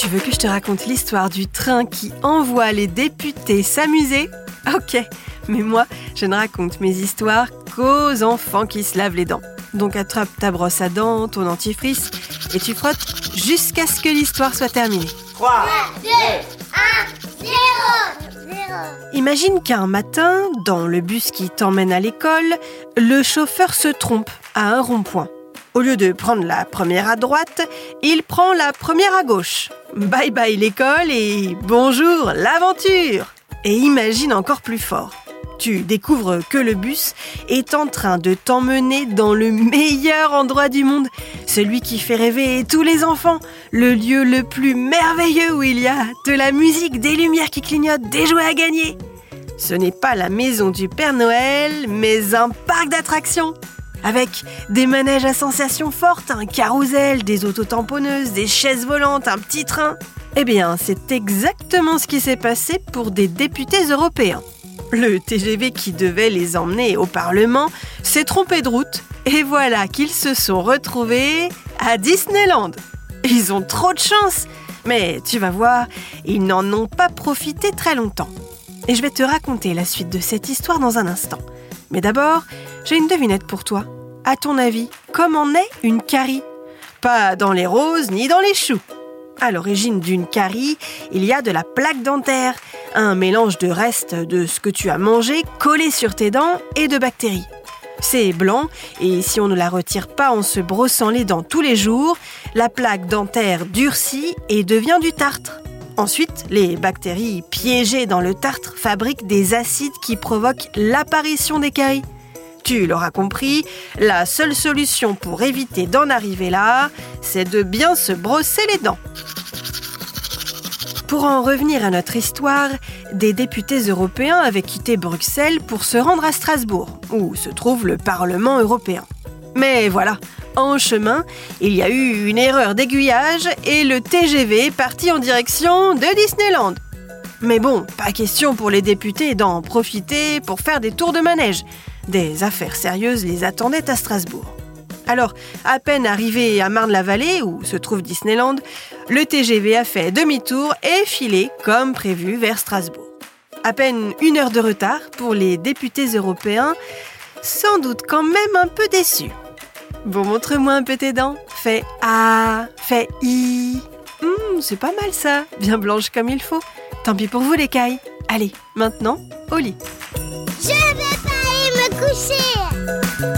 Tu veux que je te raconte l'histoire du train qui envoie les députés s'amuser? Ok, mais moi, je ne raconte mes histoires qu'aux enfants qui se lavent les dents. Donc attrape ta brosse à dents, ton dentifrice, et tu frottes jusqu'à ce que l'histoire soit terminée. 3, 2, 1, 0, 0. Imagine qu'un matin, dans le bus qui t'emmène à l'école, le chauffeur se trompe à un rond-point. Au lieu de prendre la première à droite, il prend la première à gauche. Bye bye l'école et bonjour l'aventure Et imagine encore plus fort. Tu découvres que le bus est en train de t'emmener dans le meilleur endroit du monde, celui qui fait rêver tous les enfants, le lieu le plus merveilleux où il y a de la musique, des lumières qui clignotent, des jouets à gagner. Ce n'est pas la maison du Père Noël, mais un parc d'attractions. Avec des manèges à sensations fortes, un carrousel, des autotamponneuses, des chaises volantes, un petit train. Eh bien, c'est exactement ce qui s'est passé pour des députés européens. Le TGV qui devait les emmener au Parlement s'est trompé de route et voilà qu'ils se sont retrouvés à Disneyland. Ils ont trop de chance, mais tu vas voir, ils n'en ont pas profité très longtemps. Et je vais te raconter la suite de cette histoire dans un instant. Mais d'abord, j'ai une devinette pour toi. À ton avis, comment est une carie? Pas dans les roses ni dans les choux. À l'origine d'une carie, il y a de la plaque dentaire, un mélange de restes de ce que tu as mangé collé sur tes dents et de bactéries. C'est blanc et si on ne la retire pas en se brossant les dents tous les jours, la plaque dentaire durcit et devient du tartre. Ensuite, les bactéries piégées dans le tartre fabriquent des acides qui provoquent l'apparition des caries. Tu l'auras compris, la seule solution pour éviter d'en arriver là, c'est de bien se brosser les dents. Pour en revenir à notre histoire, des députés européens avaient quitté Bruxelles pour se rendre à Strasbourg, où se trouve le Parlement européen. Mais voilà, en chemin, il y a eu une erreur d'aiguillage et le TGV est parti en direction de Disneyland. Mais bon, pas question pour les députés d'en profiter pour faire des tours de manège. Des affaires sérieuses les attendaient à Strasbourg. Alors, à peine arrivé à Marne-la-Vallée, où se trouve Disneyland, le TGV a fait demi-tour et filé, comme prévu, vers Strasbourg. À peine une heure de retard pour les députés européens, sans doute quand même un peu déçus. Bon, montre-moi un peu tes dents. Fais A, fais I. Hum, c'est pas mal ça, bien blanche comme il faut. Tant pis pour vous les cailles. Allez, maintenant, au lit.